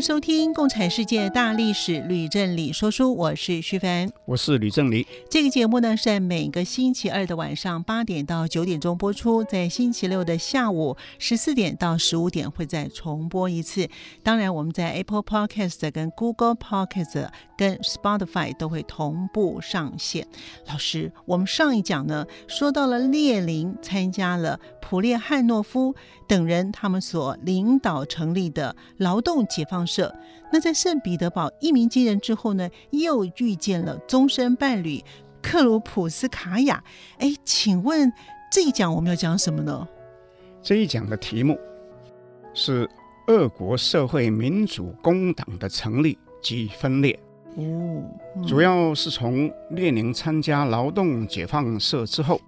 收听《共产世界大历史》，吕正理说书，我是徐凡，我是吕正理。这个节目呢，是在每个星期二的晚上八点到九点钟播出，在星期六的下午十四点到十五点会再重播一次。当然，我们在 Apple Podcast、跟 Google Podcast、跟 Spotify 都会同步上线。老师，我们上一讲呢，说到了列宁参加了普列汉诺夫等人他们所领导成立的劳动解放社。那在圣彼得堡一鸣惊人之后呢，又遇见了终身伴侣克鲁普斯卡娅。哎，请问这一讲我们要讲什么呢？这一讲的题目是俄国社会民主工党的成立及分裂。哦，嗯、主要是从列宁参加劳动解放社之后，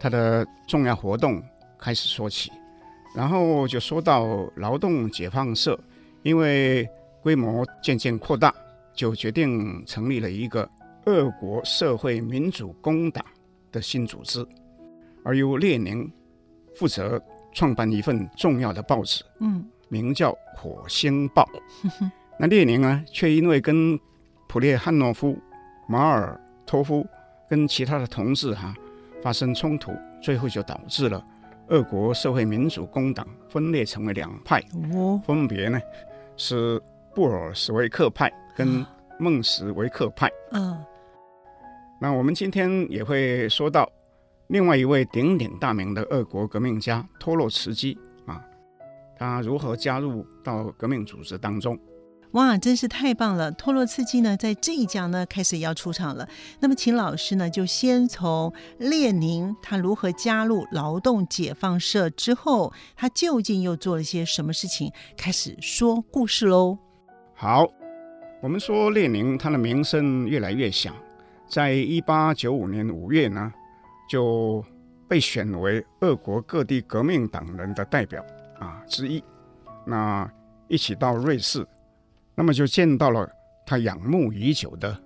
他的重要活动开始说起，然后就说到劳动解放社，因为规模渐渐扩大，就决定成立了一个俄国社会民主工党的新组织，而由列宁负责创办一份重要的报纸，嗯，名叫《火星报》。那列宁呢，却因为跟普列汉诺夫、马尔托夫跟其他的同志哈、啊、发生冲突，最后就导致了俄国社会民主工党分裂成为两派，分别呢是布尔什维克派跟孟什维克派。嗯，那我们今天也会说到另外一位鼎鼎大名的俄国革命家托洛茨基啊，他如何加入到革命组织当中。哇，真是太棒了！托洛茨基呢，在这一讲呢，开始要出场了。那么，请老师呢，就先从列宁他如何加入劳动解放社之后，他究竟又做了些什么事情，开始说故事喽。好，我们说列宁他的名声越来越响，在一八九五年五月呢，就被选为俄国各地革命党人的代表啊之一，那一起到瑞士。那么就见到了他仰慕已久的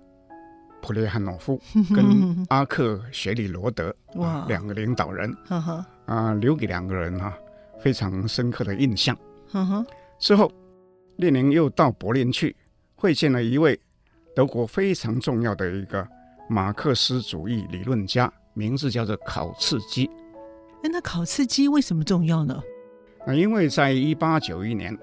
普列汉诺夫跟 阿克雪里罗德哇两个领导人啊，留给两个人哈非常深刻的印象。之后，列宁又到柏林去会见了一位德国非常重要的一个马克思主义理论家，名字叫做考茨基。哎，那考茨基为什么重要呢？啊因为在一八九一年。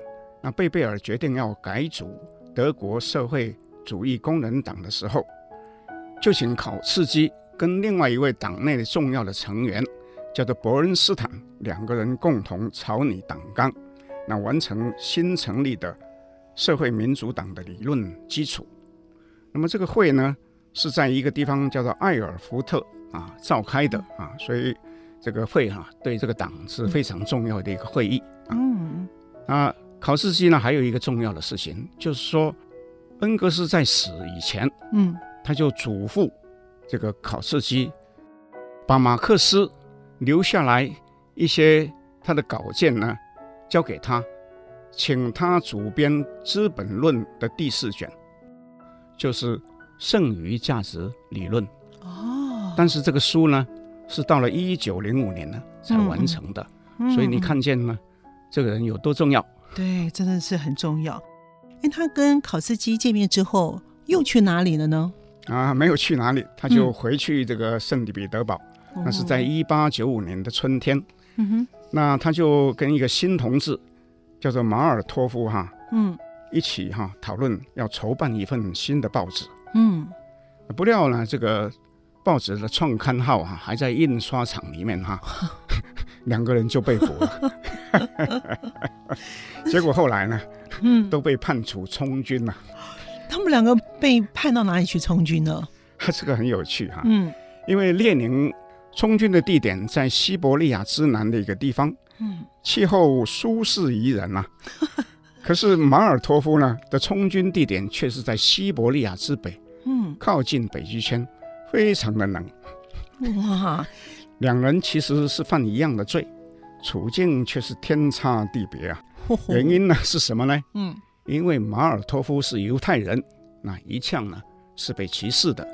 那贝贝尔决定要改组德国社会主义工人党的时候，就请考茨基跟另外一位党内的重要的成员，叫做伯恩斯坦，两个人共同草拟党纲，那完成新成立的社会民主党的理论基础。那么这个会呢，是在一个地方叫做艾尔福特啊召开的啊，所以这个会哈、啊、对这个党是非常重要的一个会议。嗯啊。考茨基呢，还有一个重要的事情，就是说，恩格斯在死以前，嗯，他就嘱咐这个考茨基，把马克思留下来一些他的稿件呢，交给他，请他主编《资本论》的第四卷，就是剩余价值理论。哦，但是这个书呢，是到了一九零五年呢才完成的，嗯、所以你看见呢，这个人有多重要。对，真的是很重要。哎，他跟考斯基见面之后，又去哪里了呢？啊，没有去哪里，他就回去这个圣彼得堡。嗯、那是在一八九五年的春天。嗯哼，那他就跟一个新同志，叫做马尔托夫哈，嗯，一起哈讨论要筹办一份新的报纸。嗯，不料呢，这个报纸的创刊号哈还在印刷厂里面哈。两个人就被捕了，结果后来呢，嗯，都被判处充军了。他们们两个被判到哪里去充军呢？这个很有趣哈。嗯，因为列宁充军的地点在西伯利亚之南的一个地方，嗯，气候舒适宜人呐、啊。可是马尔托夫呢的充军地点却是在西伯利亚之北，嗯，靠近北极圈，非常的冷。哇，两人其实是犯一样的罪，处境却是天差地别啊。原因呢是什么呢？嗯，因为马尔托夫是犹太人，那一向呢是被歧视的。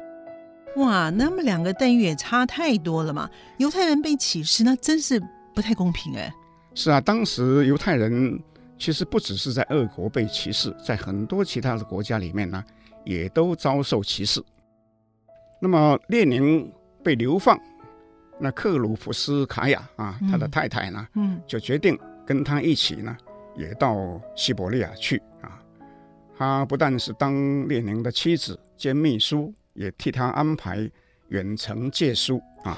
哇，那么两个待遇也差太多了嘛！犹太人被歧视，那真是不太公平哎。是啊，当时犹太人其实不只是在俄国被歧视，在很多其他的国家里面呢，也都遭受歧视。那么列宁被流放，那克鲁普斯卡娅啊，他的太太呢，嗯，就决定跟他一起呢，也到西伯利亚去啊。他不但是当列宁的妻子兼秘书。也替他安排远程借书啊，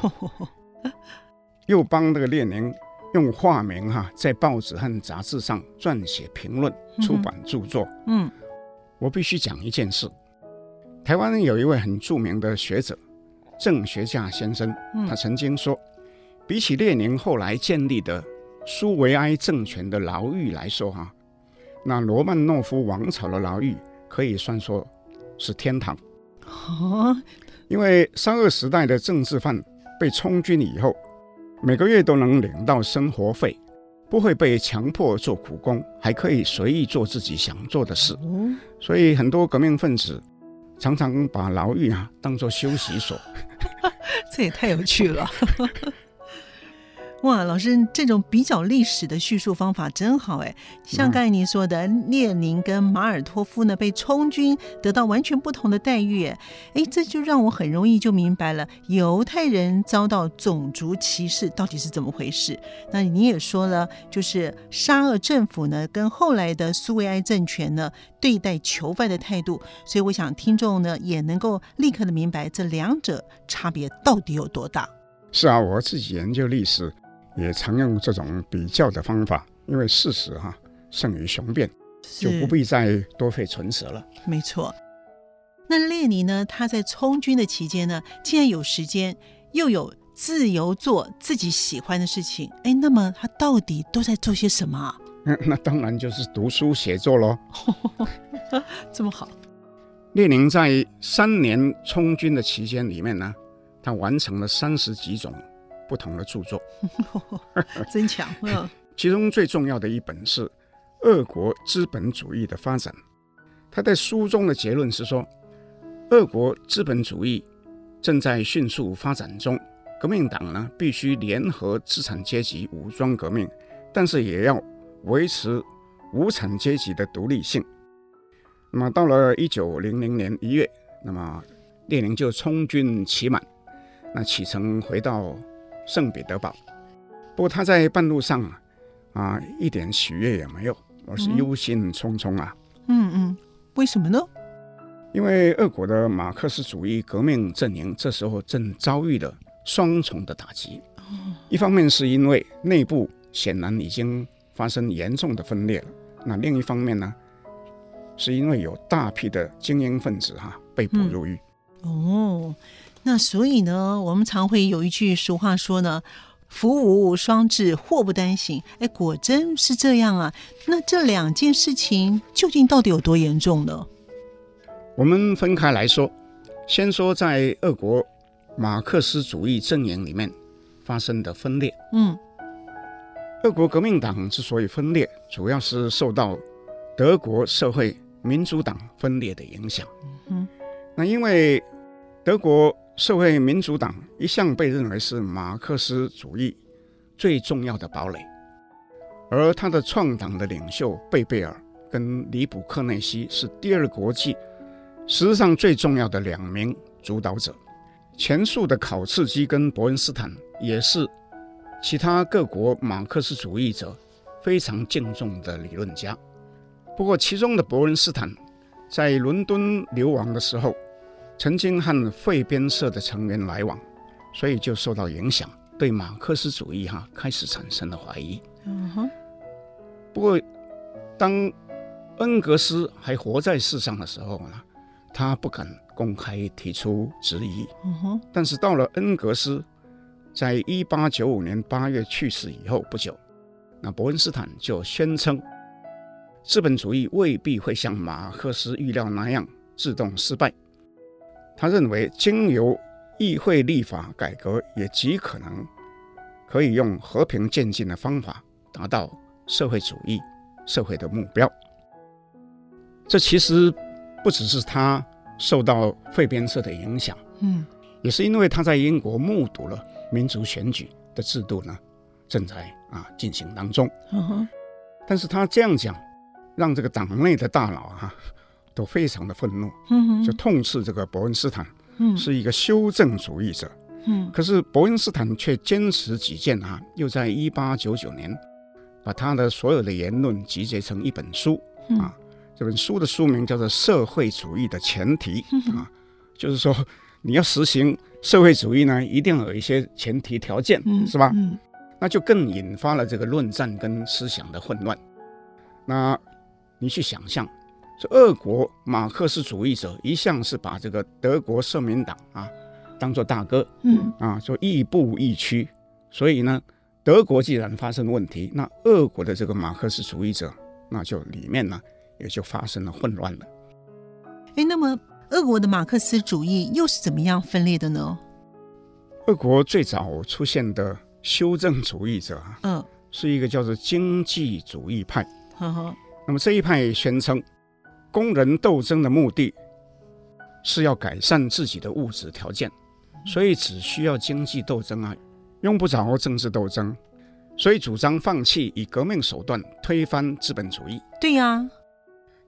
又帮这个列宁用化名哈、啊，在报纸和杂志上撰写评论、出版著作。嗯，我必须讲一件事：台湾有一位很著名的学者郑学家先生，他曾经说，比起列宁后来建立的苏维埃政权的牢狱来说，哈，那罗曼诺夫王朝的牢狱可以算说是天堂。哦，因为沙俄时代的政治犯被充军以后，每个月都能领到生活费，不会被强迫做苦工，还可以随意做自己想做的事。所以很多革命分子常常把牢狱啊当做休息所。这也太有趣了。哇，老师，这种比较历史的叙述方法真好哎！像刚才您说的，列宁跟马尔托夫呢被充军，得到完全不同的待遇，哎，这就让我很容易就明白了犹太人遭到种族歧视到底是怎么回事。那你也说了，就是沙俄政府呢跟后来的苏维埃政权呢对待囚犯的态度，所以我想听众呢也能够立刻的明白这两者差别到底有多大。是啊，我自己研究历史。也常用这种比较的方法，因为事实哈胜于雄辩，就不必再多费唇舌了。没错。那列宁呢？他在充军的期间呢，既然有时间，又有自由做自己喜欢的事情，哎，那么他到底都在做些什么啊？嗯，那当然就是读书写作喽。这么好。列宁在三年充军的期间里面呢，他完成了三十几种。不同的著作，真强。嗯，其中最重要的一本是《俄国资本主义的发展》。他在书中的结论是说，俄国资本主义正在迅速发展中，革命党呢必须联合资产阶级武装革命，但是也要维持无产阶级的独立性。那么到了一九零零年一月，那么列宁就充军期满，那启程回到。圣彼得堡，不过他在半路上啊，啊一点喜悦也没有，而是忧心忡忡啊。嗯嗯，为什么呢？因为俄国的马克思主义革命阵营这时候正遭遇了双重的打击。一方面是因为内部显然已经发生严重的分裂了，那另一方面呢，是因为有大批的精英分子哈、啊、被捕入狱。嗯、哦。那所以呢，我们常会有一句俗话说呢：“福无双至，祸不单行。”哎，果真是这样啊！那这两件事情究竟到底有多严重呢？我们分开来说，先说在俄国马克思主义阵营里面发生的分裂。嗯，俄国革命党之所以分裂，主要是受到德国社会民主党分裂的影响。嗯，那因为德国。社会民主党一向被认为是马克思主义最重要的堡垒，而他的创党的领袖贝贝尔跟里卜克内西是第二国际实际上最重要的两名主导者。前述的考茨基跟伯恩斯坦也是其他各国马克思主义者非常敬重的理论家。不过，其中的伯恩斯坦在伦敦流亡的时候。曾经和费边社的成员来往，所以就受到影响，对马克思主义哈开始产生了怀疑。嗯哼。不过，当恩格斯还活在世上的时候呢，他不敢公开提出质疑。嗯哼。但是到了恩格斯，在一八九五年八月去世以后不久，那伯恩斯坦就宣称，资本主义未必会像马克思预料那样自动失败。他认为，经由议会立法改革，也极可能可以用和平渐进的方法达到社会主义社会的目标。这其实不只是他受到费边社的影响，嗯，也是因为他在英国目睹了民主选举的制度呢正在啊进行当中。嗯哼，但是他这样讲，让这个党内的大佬哈都非常的愤怒，嗯，就痛斥这个伯恩斯坦，嗯，是一个修正主义者，嗯，可是伯恩斯坦却坚持己见啊，又在一八九九年把他的所有的言论集结成一本书啊。这本书的书名叫做《社会主义的前提》啊，就是说你要实行社会主义呢，一定要有一些前提条件，是吧？嗯，那就更引发了这个论战跟思想的混乱。那你去想象，这俄国马克思主义者一向是把这个德国社民党啊当做大哥，嗯啊，就亦步亦趋。所以呢，德国既然发生问题，那俄国的这个马克思主义者，那就里面呢。也就发生了混乱了。哎，那么俄国的马克思主义又是怎么样分裂的呢？俄国最早出现的修正主义者啊，嗯，是一个叫做经济主义派。呵呵。那么这一派宣称，工人斗争的目的是要改善自己的物质条件，所以只需要经济斗争啊，用不着政治斗争，所以主张放弃以革命手段推翻资本主义。对呀。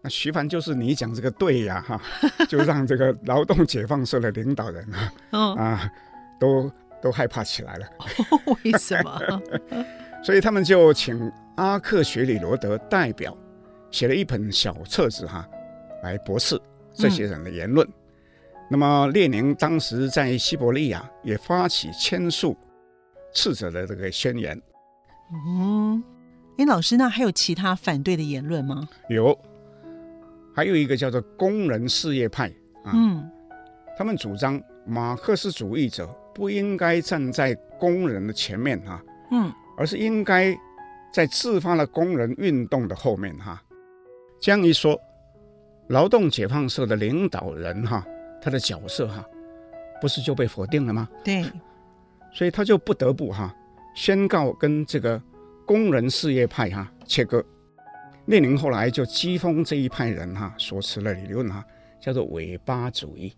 那徐帆就是你讲这个对呀，哈，就让这个劳动解放社的领导人啊，嗯、啊，都都害怕起来了。为什么？所以他们就请阿克雪里罗德代表写了一本小册子哈，来驳斥这些人的言论。嗯、那么列宁当时在西伯利亚也发起签署斥责的这个宣言。嗯，哎，老师，那还有其他反对的言论吗？有。还有一个叫做工人事业派啊，嗯，他们主张马克思主义者不应该站在工人的前面哈，嗯，而是应该在自发的工人运动的后面哈。这样一说，劳动解放社的领导人哈，他的角色哈，不是就被否定了吗？对，所以他就不得不哈宣告跟这个工人事业派哈切割。列宁后来就讥讽这一派人哈、啊、所持的理论哈、啊，叫做尾巴主义。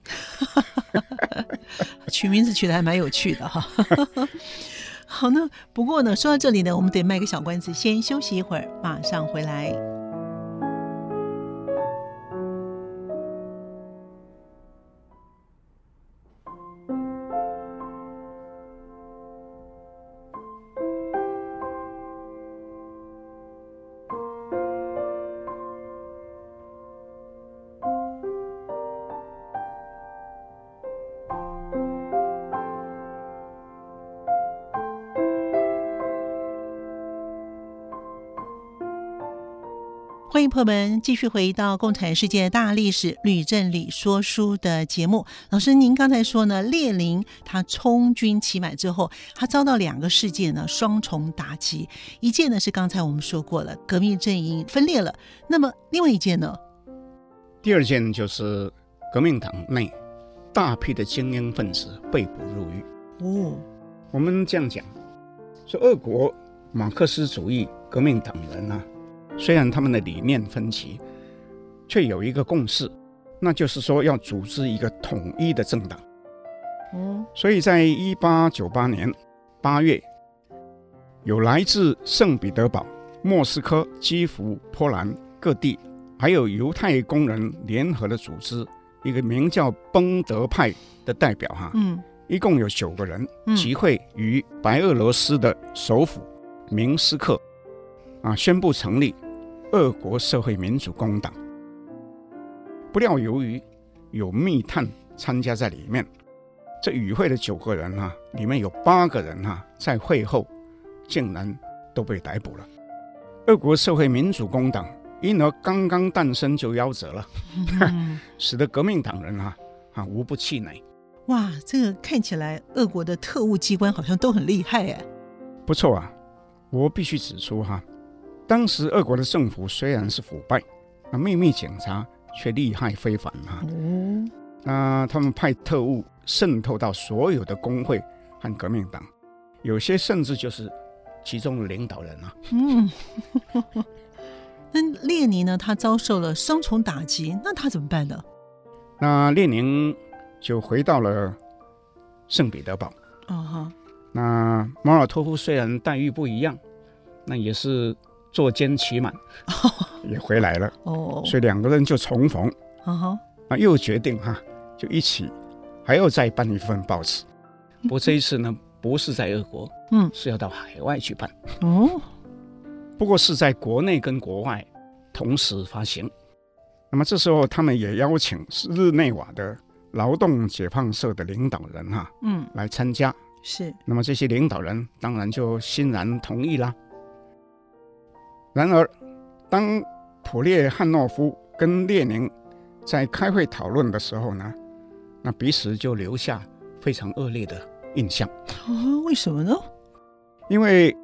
取名字取的还蛮有趣的哈。好呢，不过呢，说到这里呢，我们得卖个小关子，先休息一会儿，马上回来。朋友们继续回到《共产世界大历史吕振理说书》的节目。老师，您刚才说呢，列宁他充军期满之后，他遭到两个事件呢双重打击。一件呢是刚才我们说过了，革命阵营分裂了。那么另外一件呢？第二件就是革命党内大批的精英分子被捕入狱。哦，我们这样讲，说俄国马克思主义革命党人啊。虽然他们的理念分歧，却有一个共识，那就是说要组织一个统一的政党。嗯，所以在一八九八年八月，有来自圣彼得堡、莫斯科、基辅、波兰各地，还有犹太工人联合的组织，一个名叫崩德派的代表哈，嗯，一共有九个人集会于白俄罗斯的首府明斯克，啊，宣布成立。俄国社会民主工党，不料由于有密探参加在里面，这与会的九个人哈、啊，里面有八个人哈、啊，在会后竟然都被逮捕了。俄国社会民主工党因而刚刚诞生就夭折了，嗯、使得革命党人啊啊无不气馁。哇，这个看起来俄国的特务机关好像都很厉害哎。不错啊，我必须指出哈，当时俄国的政府虽然是腐败，那秘密警察却厉害非凡啊。嗯，那他们派特务渗透到所有的工会和革命党，有些甚至就是其中的领导人啊。嗯。那列宁呢？他遭受了双重打击，那他怎么办呢？那列宁就回到了圣彼得堡。啊哈、uh。那马尔托夫虽然待遇不一样，那也是坐监期满，uh. 也回来了。哦。Oh. 所以两个人就重逢。啊哈、uh。那、又决定哈，就一起还要再办一份报纸。不过这一次呢，不是在俄国，嗯，是要到海外去办。哦。Uh. 不过是在国内跟国外同时发行，那么这时候他们也邀请日内瓦的劳动解放社的领导人哈，嗯，来参加。是，那么这些领导人当然就欣然同意啦。然而，当普列汉诺夫跟列宁在开会讨论的时候呢，那彼此就留下非常恶劣的印象。啊，为什么呢？因为。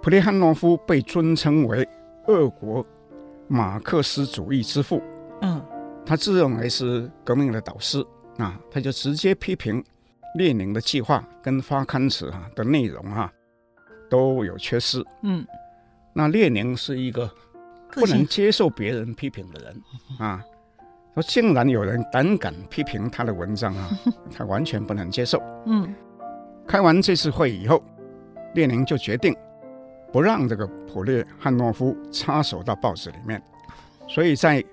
普列汉诺夫被尊称为俄国马克思主义之父，嗯，他自认为是革命的导师啊，他就直接批评列宁的计划跟发刊词啊的内容啊都有缺失，嗯，那列宁是一个不能接受别人批评的人 啊，说竟然有人胆敢批评他的文章啊，他完全不能接受，嗯，开完这次会以后，列宁就决定。不让这个普列汉诺夫插手到报纸里面，所以在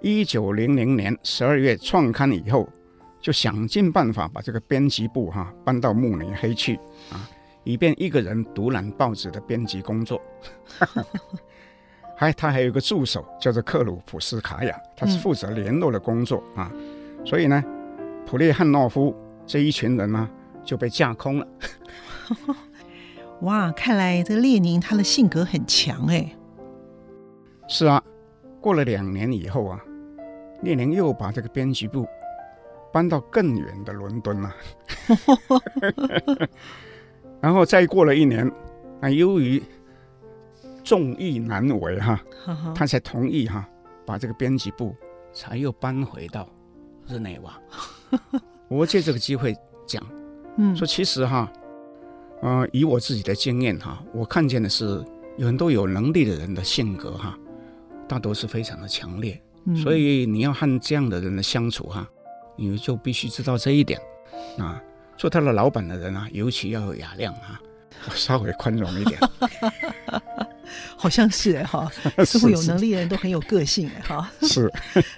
一九零零年十二月创刊以后，就想尽办法把这个编辑部哈、啊、搬到慕尼黑去啊，以便一个人独揽报纸的编辑工作。还他还有一个助手叫做克鲁普斯卡娅，他是负责联络的工作啊，所以呢，普列汉诺夫这一群人呢、啊、就被架空了。哇，看来这个列宁他的性格很强哎。是啊，过了两年以后啊，列宁又把这个编辑部搬到更远的伦敦了。然后再过了一年，啊，由于众议难为哈，他才同意哈，把这个编辑部才又搬回到日内瓦。我借这个机会讲，嗯，说其实哈。呃，以我自己的经验哈，我看见的是有很多有能力的人的性格哈，大多是非常的强烈，嗯、所以你要和这样的人的相处哈，你就必须知道这一点啊。做他的老板的人啊，尤其要有雅量啊，稍微宽容一点。好像是哎哈，似乎有能力的人都很有个性哎哈。是。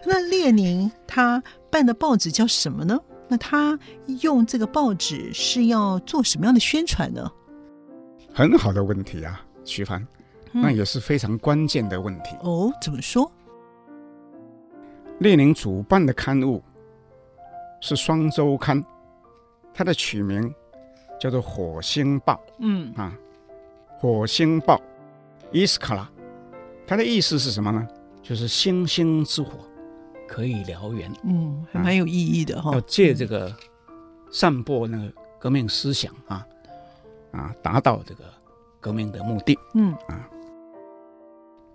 那列宁他办的报纸叫什么呢？那他用这个报纸是要做什么样的宣传呢？很好的问题啊，徐帆，那也是非常关键的问题。嗯、哦，怎么说？列宁主办的刊物是双周刊，它的取名叫做《火星报》。嗯啊，《火星报》伊斯卡拉，它的意思是什么呢？就是星星之火。可以燎原，嗯，还蛮有意义的哈。要借这个散播那个革命思想啊，啊，达到这个革命的目的。嗯啊，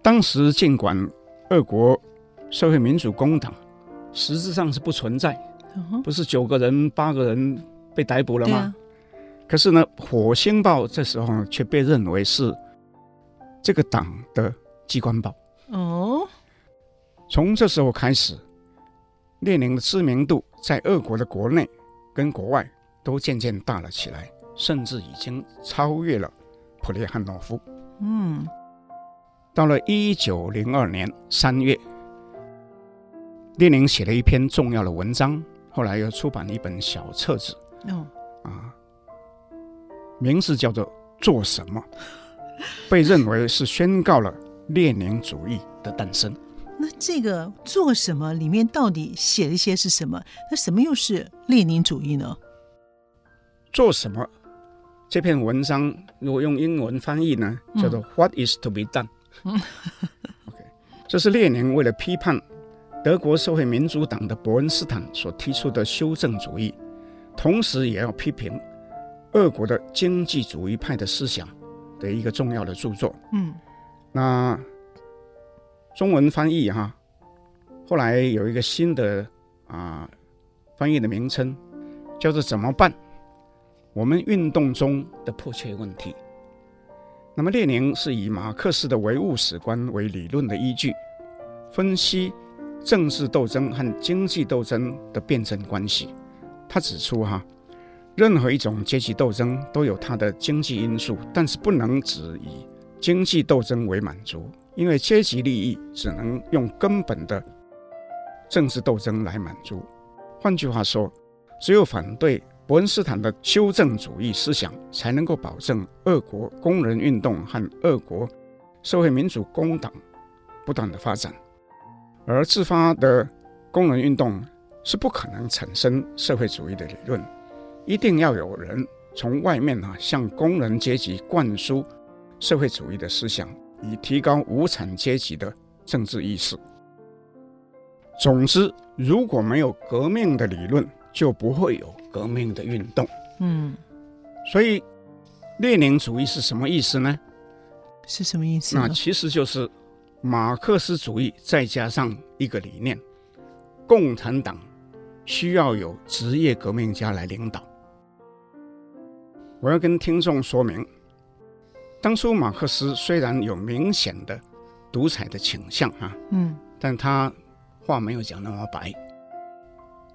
当时尽管俄国社会民主工党实质上是不存在，不是九个人八个人被逮捕了吗？啊、可是呢，《火星报》这时候却被认为是这个党的机关报。哦，从这时候开始。列宁的知名度在俄国的国内跟国外都渐渐大了起来，甚至已经超越了普列汉诺夫。嗯，到了一九零二年三月，列宁写了一篇重要的文章，后来又出版了一本小册子。哦，啊，名字叫做《做什么》，被认为是宣告了列宁主义的诞生。那这个做什么里面到底写了一些是什么？那什么又是列宁主义呢？做什么？这篇文章如果用英文翻译呢，叫做 “What is to be done”。OK，这是列宁为了批判德国社会民主党的伯恩斯坦所提出的修正主义，同时也要批评俄国的经济主义派的思想的一个重要的著作。嗯，那中文翻译哈，后来有一个新的啊翻译的名称，叫做“怎么办？我们运动中的迫切问题”。那么，列宁是以马克思的唯物史观为理论的依据，分析政治斗争和经济斗争的辩证关系。他指出，哈，任何一种阶级斗争都有它的经济因素，但是不能只以经济斗争为满足，因为阶级利益只能用根本的政治斗争来满足。换句话说，只有反对。伯恩斯坦的修正主义思想才能够保证俄国工人运动和俄国社会民主工党不断的发展，而自发的工人运动是不可能产生社会主义的理论，一定要有人从外面啊向工人阶级灌输社会主义的思想，以提高无产阶级的政治意识。总之，如果没有革命的理论，就不会有革命的运动。嗯，所以列宁主义是什么意思呢？是什么意思？那其实就是马克思主义再加上一个理念：共产党需要有职业革命家来领导。我要跟听众说明，当初马克思虽然有明显的独裁的倾向啊，嗯，但他话没有讲那么白。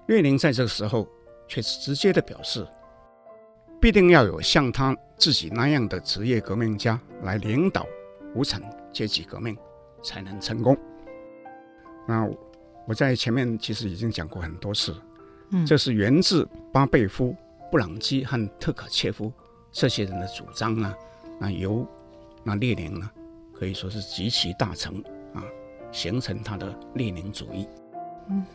列宁在这个时候却是直接的表示，必定要有像他自己那样的职业革命家来领导无产阶级革命，才能成功。那我在前面其实已经讲过很多次，嗯，这是源自巴贝夫、布朗基和特卡切夫这些人的主张呢。那由那列宁呢，可以说是极其大成啊，形成他的列宁主义。嗯。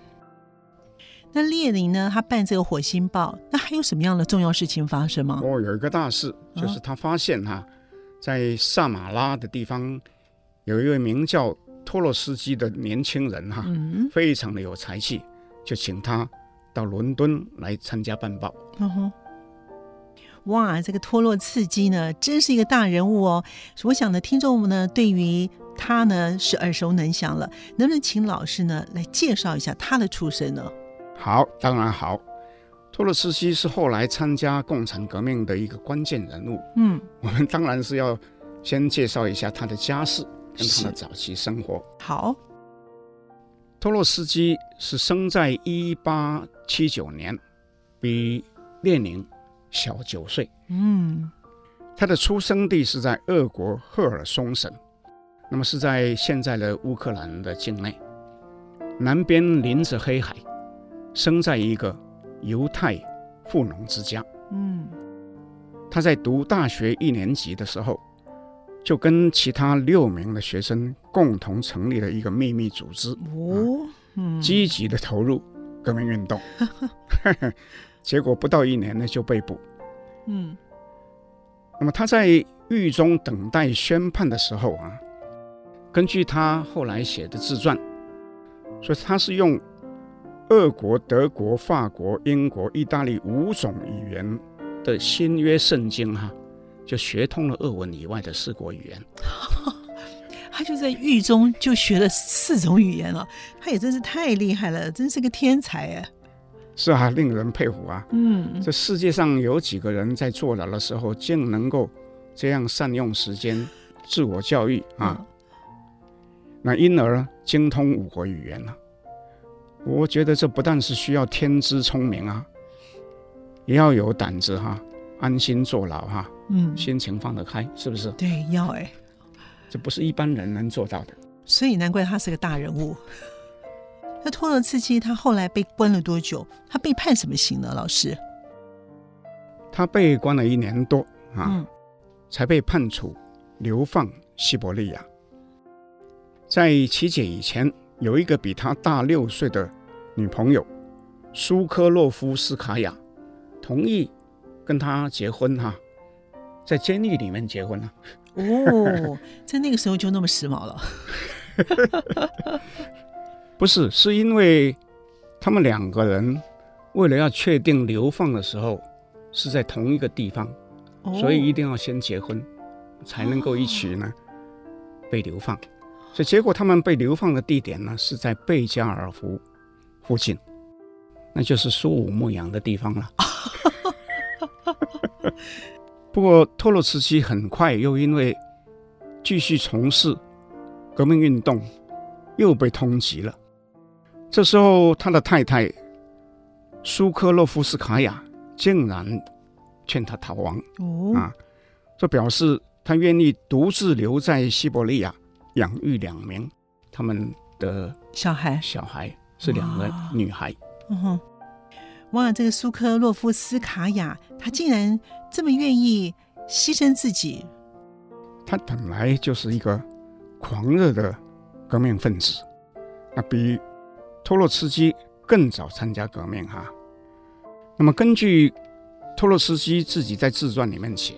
那列宁呢？他办这个火星报，那还有什么样的重要事情发生吗？哦，有一个大事，就是他发现哈、啊，在萨马拉的地方有一位名叫托洛斯基的年轻人哈、啊嗯，非常的有才气，就请他到伦敦来参加办报。嗯哼，哇，这个托洛茨基呢，真是一个大人物哦。我想呢，听众们呢，对于他呢是耳熟能详了。能不能请老师呢来介绍一下他的出身呢？好，当然好。托洛茨基是后来参加共产革命的一个关键人物。嗯，我们当然是要先介绍一下他的家世跟他的早期生活。好，托洛斯基是生在一八七九年，比列宁小九岁。嗯，他的出生地是在俄国赫尔松省，那么是在现在的乌克兰的境内，南边临着黑海。生在一个犹太富农之家。嗯，他在读大学一年级的时候，就跟其他六名的学生共同成立了一个秘密组织。哦，嗯，积极的投入革命运动。结果不到一年呢，就被捕。嗯，那么他在狱中等待宣判的时候啊，根据他后来写的自传，所以他是用。俄国、德国、法国、英国、意大利五种语言的新约圣经，哈，就学通了俄文以外的四国语言。他就在狱中就学了四种语言了，他也真是太厉害了，真是个天才哎！是啊，令人佩服啊。嗯，这世界上有几个人在坐牢的时候竟能够这样善用时间自我教育啊？嗯、那因而精通五国语言了。我觉得这不但是需要天资聪明啊，也要有胆子哈、啊，安心坐牢哈、啊，嗯，心情放得开，是不是？对，要哎，这不是一般人能做到的。所以难怪他是个大人物。那托洛茨基他后来被关了多久？他被判什么刑呢？老师？他被关了一年多啊，嗯、才被判处流放西伯利亚。在琪姐以前。有一个比他大六岁的女朋友苏科洛夫斯卡娅，同意跟他结婚哈，在监狱里面结婚了。哦，在那个时候就那么时髦了。不是，是因为他们两个人为了要确定流放的时候是在同一个地方，哦、所以一定要先结婚，才能够一起呢、哦、被流放。所以结果他们被流放的地点呢是在贝加尔湖附近，那就是苏武牧羊的地方了。不过托洛茨基很快又因为继续从事革命运动，又被通缉了。这时候，他的太太苏科洛夫斯卡娅竟然劝他逃亡。哦，啊，这表示他愿意独自留在西伯利亚养育两名他们的小孩。小孩是两个女孩。嗯哼，哇，这个苏科洛夫斯卡娅，她竟然这么愿意牺牲自己。她本来就是一个狂热的革命分子，那比。托洛茨基更早参加革命哈，那么根据托洛茨基自己在自传里面写，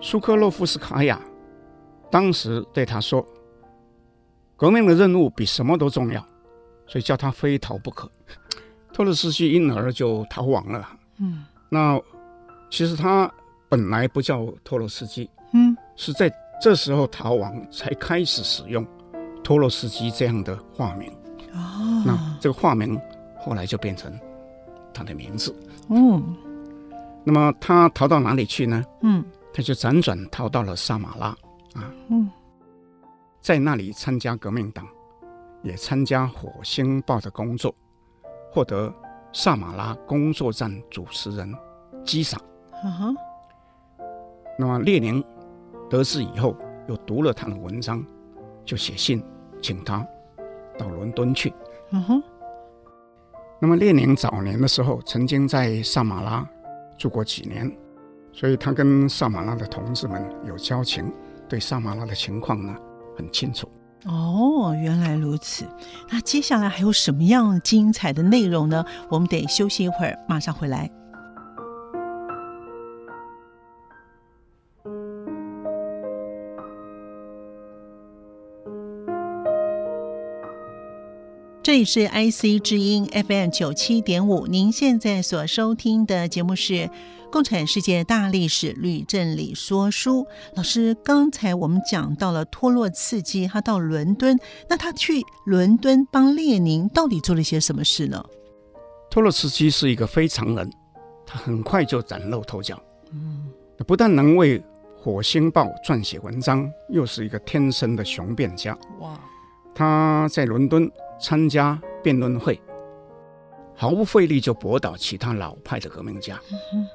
苏科洛夫斯卡娅当时对他说：“革命的任务比什么都重要，所以叫他非逃不可。”托洛斯基因而就逃亡了。嗯，那其实他本来不叫托洛斯基，嗯，是在这时候逃亡才开始使用托洛斯基这样的化名。哦，那这个化名后来就变成他的名字。哦，那么他逃到哪里去呢？嗯，他就辗转逃到了萨马拉啊。嗯，在那里参加革命党，也参加《火星报》的工作，获得萨马拉工作站主持人激赏。嗯哼。那么列宁得知以后，又读了他的文章，就写信请他。到伦敦去。嗯哼。那么列宁早年的时候曾经在萨马拉住过几年，所以他跟萨马拉的同志们有交情，对萨马拉的情况呢很清楚。哦，原来如此。那接下来还有什么样精彩的内容呢？我们得休息一会儿，马上回来。这里是 IC 之音 FM 九七点五，您现在所收听的节目是《共产世界大历史吕振理说书》。老师，刚才我们讲到了托洛茨基，他到伦敦，那他去伦敦帮列宁到底做了些什么事呢？托洛茨基是一个非常人，他很快就崭露头角。嗯，不但能为《火星报》撰写文章，又是一个天生的雄辩家。哇，他在伦敦。参加辩论会，毫不费力就驳倒其他老派的革命家。嗯、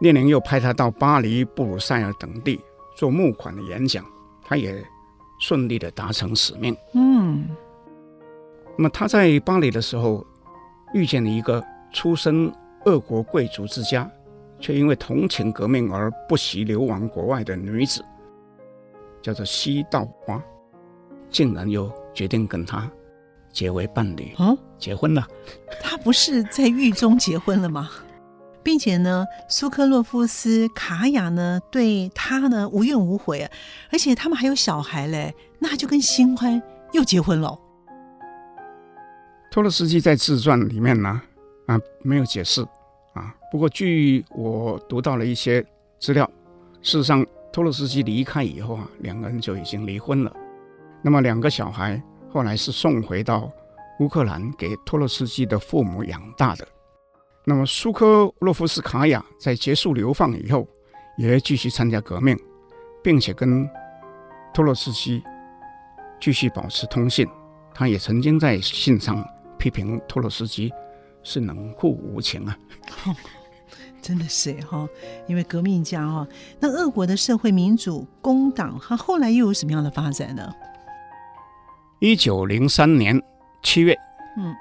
列宁又派他到巴黎、布鲁塞尔等地做募款的演讲，他也顺利的达成使命。嗯，那么他在巴黎的时候，遇见了一个出身俄国贵族之家，却因为同情革命而不惜流亡国外的女子，叫做西道华，竟然又决定跟他。结为伴侣，嗯，结婚了。他不是在狱中结婚了吗？并且呢，苏克洛夫斯卡娅呢，对他呢无怨无悔，而且他们还有小孩嘞，那就跟新欢又结婚了。托洛斯基在自传里面呢，啊，没有解释啊。不过据我读到了一些资料，事实上托洛斯基离开以后啊，两个人就已经离婚了。那么两个小孩。后来是送回到乌克兰给托洛茨基的父母养大的。那么苏科洛夫斯卡娅在结束流放以后，也继续参加革命，并且跟托洛茨基继续保持通信。他也曾经在信上批评托洛茨基是冷酷无情啊，真的是哈，因为革命家哈。那俄国的社会民主工党，它后来又有什么样的发展呢？一九零三年七月，嗯，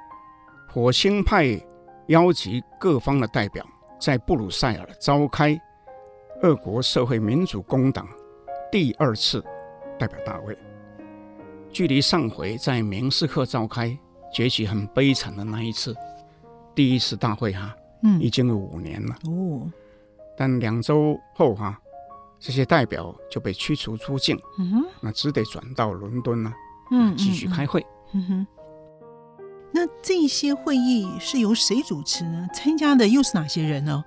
火星派邀集各方的代表在布鲁塞尔召开俄国社会民主工党第二次代表大会。距离上回在明斯克召开结局很悲惨的那一次第一次大会哈，嗯，已经有五年了哦。但两周后哈，这些代表就被驱逐出境，嗯哼，那只得转到伦敦了。嗯，继续开会。嗯哼。那这些会议是由谁主持呢？参加的又是哪些人呢？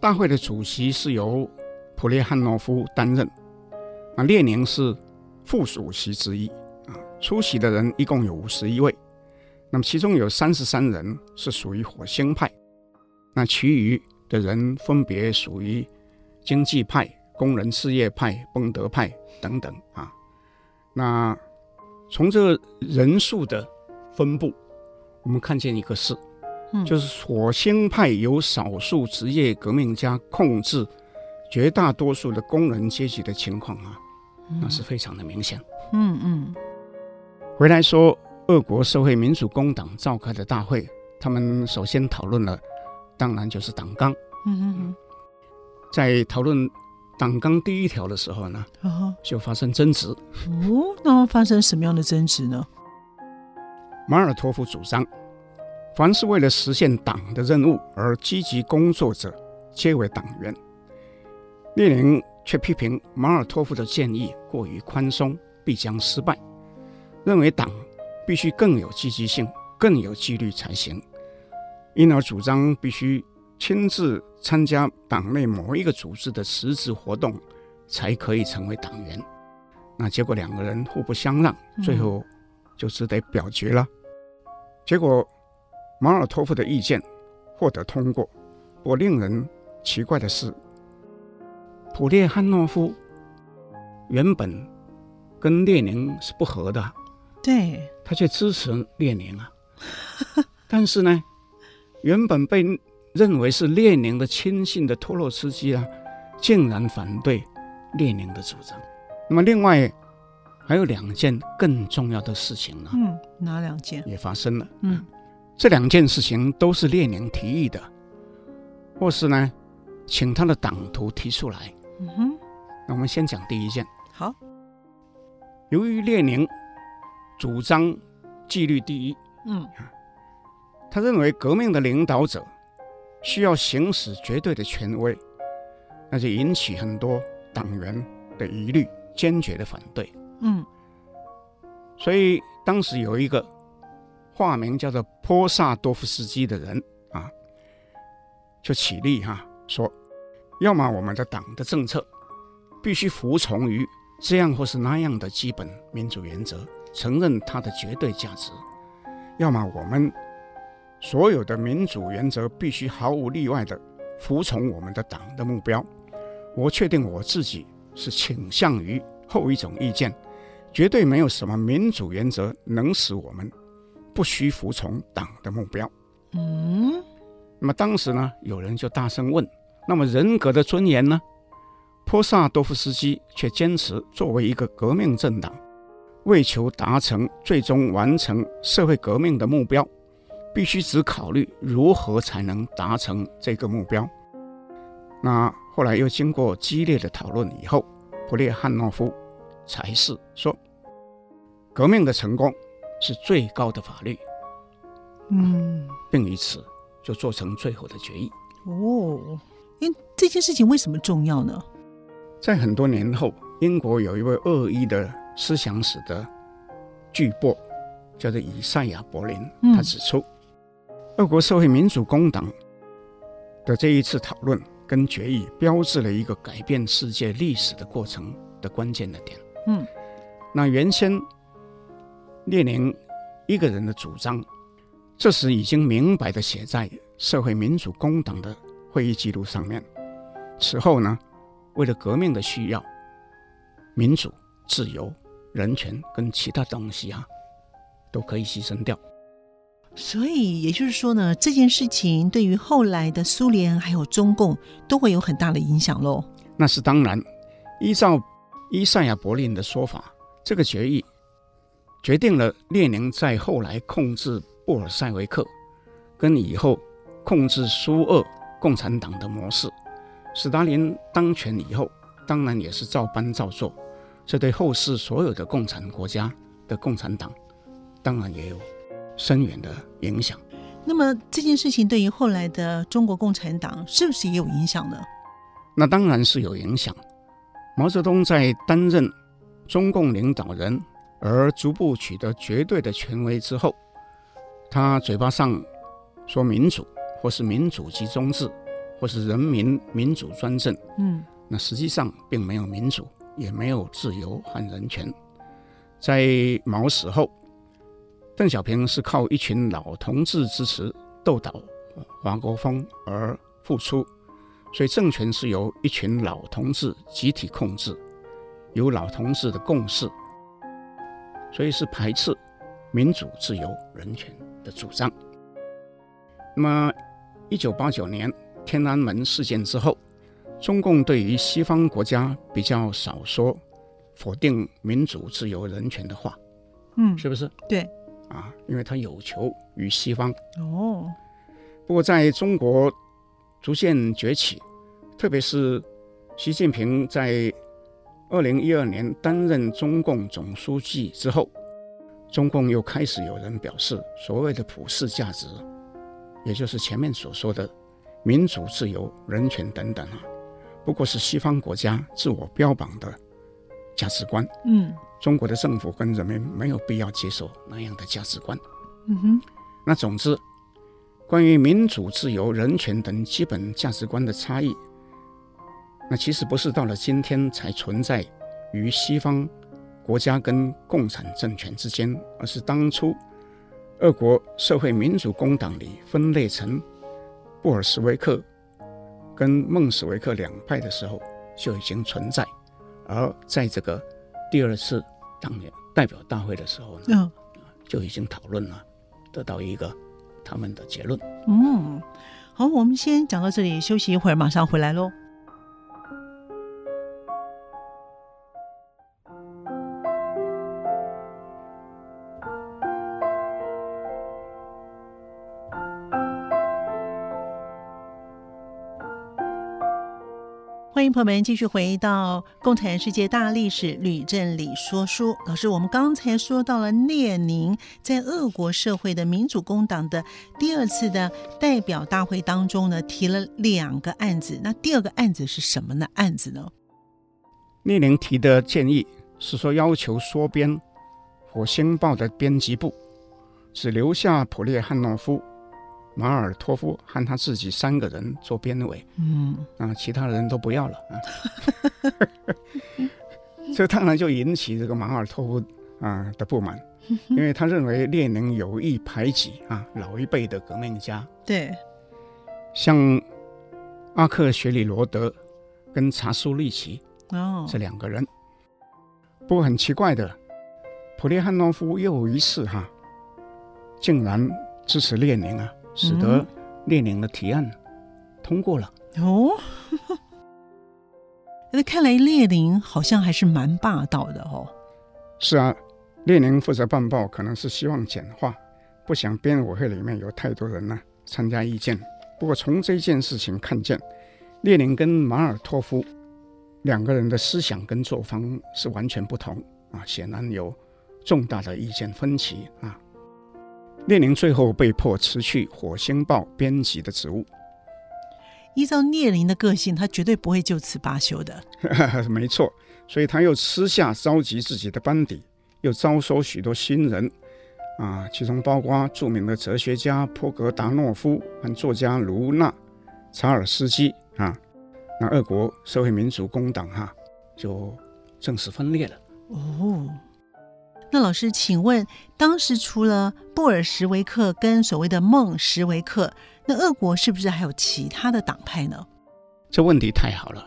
大会的主席是由普列汉诺夫担任，那列宁是副主席之一啊。出席的人一共有五十一位，那么其中有三十三人是属于火星派，那其余的人分别属于经济派、工人事业派、邦德派等等啊。那从这个人数的分布，我们看见一个事。就是火星派由少数职业革命家控制绝大多数的工人阶级的情况啊，那是非常的明显。嗯嗯。回来说，俄国社会民主工党召开的大会，他们首先讨论了，当然就是党纲。嗯嗯嗯。在讨论党纲第一条的时候呢，就发生争执。哦，那发生什么样的争执呢？马尔托夫主张。凡是为了实现党的任务而积极工作者，皆为党员。列宁却批评马尔托夫的建议过于宽松，必将失败，认为党必须更有积极性、更有纪律才行，因而主张必须亲自参加党内某一个组织的实质活动，才可以成为党员。那结果两个人互不相让，最后就只得表决了。结果。马尔托夫的意见获得通过，不过令人奇怪的是，普列汉诺夫原本跟列宁是不合的，对，他却支持列宁啊。但是呢，原本被认为是列宁的亲信的托洛茨基啊，竟然反对列宁的主张。那么，另外还有两件更重要的事情呢？嗯，哪两件？也发生了。嗯。这两件事情都是列宁提议的，或是呢，请他的党徒提出来。嗯哼，那我们先讲第一件。好，由于列宁主张纪律第一，嗯，他认为革命的领导者需要行使绝对的权威，那就引起很多党员的疑虑，坚决的反对。嗯，所以当时有一个。化名叫做波萨多夫斯基的人啊，就起立哈、啊，说：要么我们的党的政策必须服从于这样或是那样的基本民主原则，承认它的绝对价值；要么我们所有的民主原则必须毫无例外的服从我们的党的目标。我确定我自己是倾向于后一种意见，绝对没有什么民主原则能使我们。不需服从党的目标。嗯，那么当时呢，有人就大声问：“那么人格的尊严呢？”波萨多夫斯基却坚持，作为一个革命政党，为求达成最终完成社会革命的目标，必须只考虑如何才能达成这个目标。那后来又经过激烈的讨论以后，普列汉诺夫才是说：“革命的成功。”是最高的法律，嗯，并以此就做成最后的决议。哦，因这件事情为什么重要呢？在很多年后，英国有一位恶意的思想史的巨擘，叫做以赛亚·柏林，他指出，嗯、俄国社会民主工党的这一次讨论跟决议，标志了一个改变世界历史的过程的关键的点。嗯，那原先。列宁一个人的主张，这时已经明白的写在社会民主工党的会议记录上面。此后呢，为了革命的需要，民主、自由、人权跟其他东西啊，都可以牺牲掉。所以也就是说呢，这件事情对于后来的苏联还有中共都会有很大的影响喽。那是当然，依照伊赛亚·柏林的说法，这个决议。决定了列宁在后来控制布尔塞维克，跟以后控制苏俄共产党的模式。斯大林当权以后，当然也是照搬照做，这对后世所有的共产国家的共产党，当然也有深远的影响。那么这件事情对于后来的中国共产党是不是也有影响呢？那当然是有影响。毛泽东在担任中共领导人。而逐步取得绝对的权威之后，他嘴巴上说民主，或是民主集中制，或是人民民主专政，嗯，那实际上并没有民主，也没有自由和人权。在毛死后，邓小平是靠一群老同志支持斗倒华国锋而复出，所以政权是由一群老同志集体控制，有老同志的共识，所以是排斥民主、自由、人权的主张。那么，一九八九年天安门事件之后，中共对于西方国家比较少说。否定民主、自由、人权的话，嗯，是不是？对，啊，因为他有求于西方。哦，不过在中国逐渐崛起，特别是习近平在二零一二年担任中共总书记之后，中共又开始有人表示，所谓的普世价值，也就是前面所说的民主、自由、人权等等啊，不过是西方国家自我标榜的。价值观，嗯，中国的政府跟人民没有必要接受那样的价值观，嗯哼。那总之，关于民主、自由、人权等基本价值观的差异，那其实不是到了今天才存在于西方国家跟共产政权之间，而是当初俄国社会民主工党里分裂成布尔什维克跟孟什维克两派的时候就已经存在。而在这个第二次党代表大会的时候呢，就已经讨论了，得到一个他们的结论。嗯，好，我们先讲到这里，休息一会儿，马上回来喽。朋友们继续回到《共产世界大历史吕振理说书》。老师，我们刚才说到了列宁在俄国社会的民主工党的第二次的代表大会当中呢，提了两个案子。那第二个案子是什么呢？案子呢？列宁提的建议是说，要求缩编《火星报》的编辑部，只留下普列汉诺夫。马尔托夫和他自己三个人做编委，嗯，啊，其他人都不要了啊，这当然就引起这个马尔托夫啊的不满，因为他认为列宁有意排挤啊老一辈的革命家，对，像阿克雪里罗德跟查苏利奇哦。这两个人，不过很奇怪的，普列汉诺夫又一次哈、啊，竟然支持列宁啊。使得列宁的提案通过了。嗯、哦，那看来列宁好像还是蛮霸道的哦。是啊，列宁负责办报，可能是希望简化，不想编委会里面有太多人呢参加意见。不过从这件事情看见，列宁跟马尔托夫两个人的思想跟作风是完全不同啊，显然有重大的意见分歧啊。列宁最后被迫辞去《火星报》编辑的职务。依照列宁的个性，他绝对不会就此罢休的。没错，所以他又私下召集自己的班底，又招收许多新人，啊，其中包括著名的哲学家波格达诺夫和作家卢纳查尔斯基啊。那俄国社会民主工党哈、啊、就正式分裂了。哦。那老师，请问当时除了布尔什维克跟所谓的孟什维克，那俄国是不是还有其他的党派呢？这问题太好了。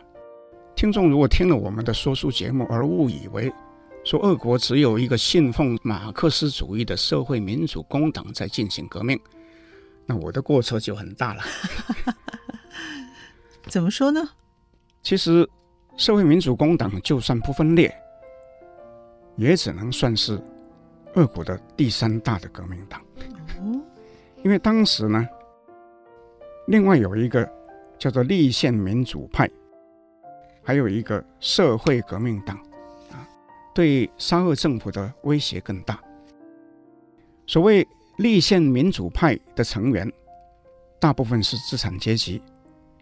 听众如果听了我们的说书节目而误以为说俄国只有一个信奉马克思主义的社会民主工党在进行革命，那我的过错就很大了。怎么说呢？其实社会民主工党就算不分裂。也只能算是俄国的第三大的革命党，因为当时呢，另外有一个叫做立宪民主派，还有一个社会革命党，啊，对沙俄政府的威胁更大。所谓立宪民主派的成员，大部分是资产阶级，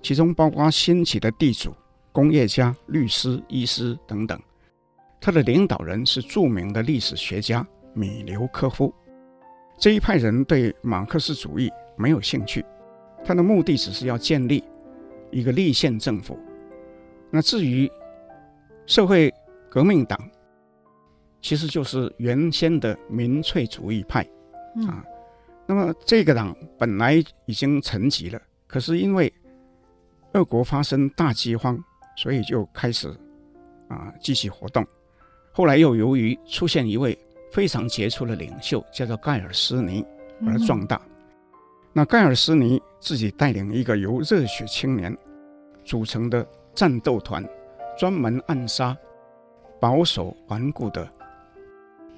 其中包括兴起的地主、工业家、律师、医师等等。他的领导人是著名的历史学家米留科夫。这一派人对马克思主义没有兴趣，他的目的只是要建立一个立宪政府。那至于社会革命党，其实就是原先的民粹主义派啊。那么这个党本来已经沉寂了，可是因为俄国发生大饥荒，所以就开始啊继续活动。后来又由于出现一位非常杰出的领袖，叫做盖尔斯尼，而壮大。嗯、那盖尔斯尼自己带领一个由热血青年组成的战斗团，专门暗杀保守顽固的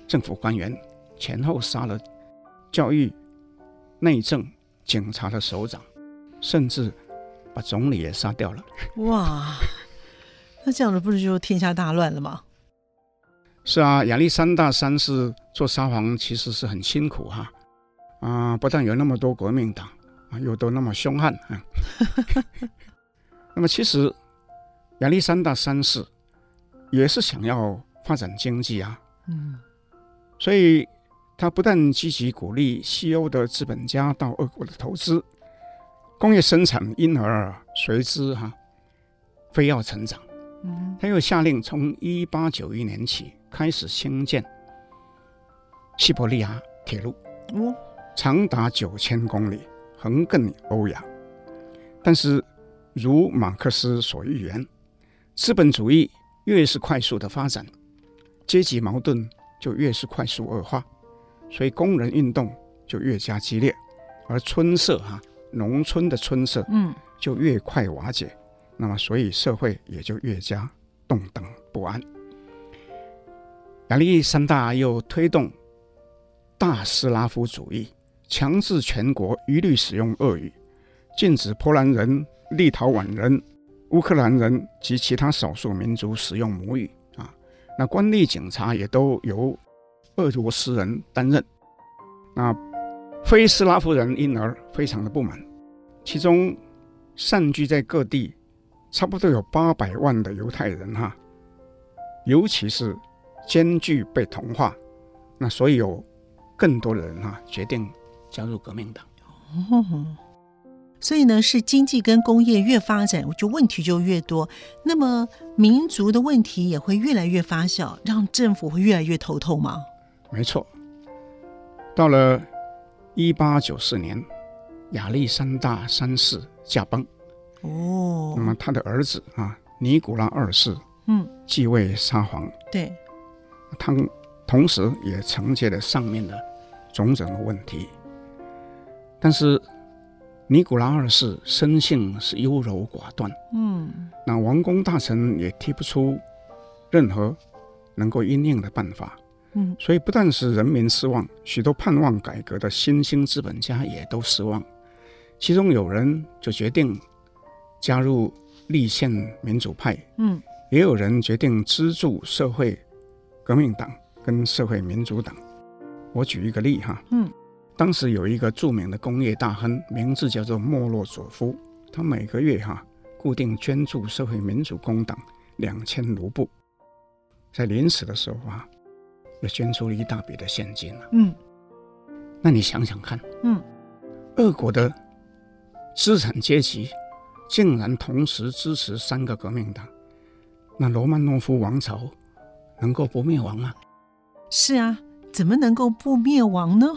政府官员，前后杀了教育、内政、警察的首长，甚至把总理也杀掉了。哇，那这样子不是就天下大乱了吗？是啊，亚历山大三世做沙皇其实是很辛苦哈，啊，不但有那么多革命党啊，又都那么凶悍啊。那么其实亚历山大三世也是想要发展经济啊，嗯，所以他不但积极鼓励西欧的资本家到俄国的投资，工业生产因而随之哈飞要成长。嗯，他又下令从一八九一年起。开始兴建西伯利亚铁路，长达九千公里，横亘欧亚。但是，如马克思所预言，资本主义越是快速的发展，阶级矛盾就越是快速恶化，所以工人运动就越加激烈，而村社哈、啊，农村的村社，嗯，就越快瓦解。嗯、那么，所以社会也就越加动荡不安。亚历山大又推动大斯拉夫主义，强制全国一律使用俄语，禁止波兰人、立陶宛人、乌克兰人及其他少数民族使用母语啊。那官吏警察也都由俄罗斯人担任。那非斯拉夫人因而非常的不满，其中散居在各地差不多有八百万的犹太人哈，尤其是。艰巨被同化，那所以有更多的人哈、啊、决定加入革命党。哦，所以呢，是经济跟工业越发展，就问题就越多。那么民族的问题也会越来越发酵，让政府会越来越头痛吗？没错。到了一八九四年，亚历山大三世驾崩。哦。那么他的儿子啊，尼古拉二世，嗯，继位沙皇。对。他同时也承接了上面的种种的问题，但是尼古拉二世生性是优柔寡断，嗯，那王公大臣也提不出任何能够应应的办法，嗯，所以不但是人民失望，许多盼望改革的新兴资本家也都失望，其中有人就决定加入立宪民主派，嗯，也有人决定资助社会。革命党跟社会民主党，我举一个例哈，嗯，当时有一个著名的工业大亨，名字叫做莫洛佐夫，他每个月哈固定捐助社会民主工党两千卢布，在临死的时候啊，又捐出了一大笔的现金了，嗯，那你想想看，嗯，俄国的资产阶级竟然同时支持三个革命党，那罗曼诺夫王朝。能够不灭亡吗？是啊，怎么能够不灭亡呢？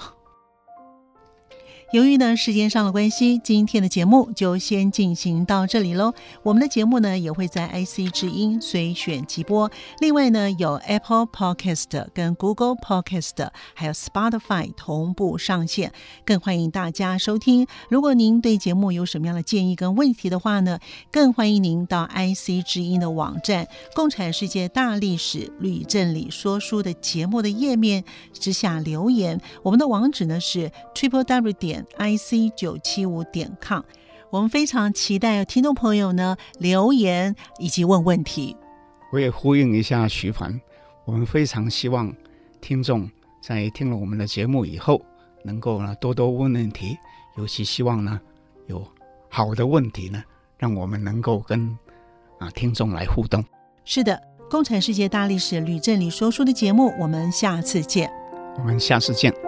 由于呢时间上的关系，今天的节目就先进行到这里喽。我们的节目呢也会在 IC 之音随选即播，另外呢有 Apple Podcast 跟 Google Podcast，还有 Spotify 同步上线，更欢迎大家收听。如果您对节目有什么样的建议跟问题的话呢，更欢迎您到 IC 之音的网站《共产世界大历史吕正理说书》的节目的页面之下留言。我们的网址呢是 Triple W 点。Ic 九七五点 com，我们非常期待听众朋友呢留言以及问问题。我也呼应一下徐凡，我们非常希望听众在听了我们的节目以后，能够呢多多问问题，尤其希望呢有好的问题呢，让我们能够跟啊听众来互动。是的。共产世界大历史吕振理说书的节目，我们下次见。我们下次见。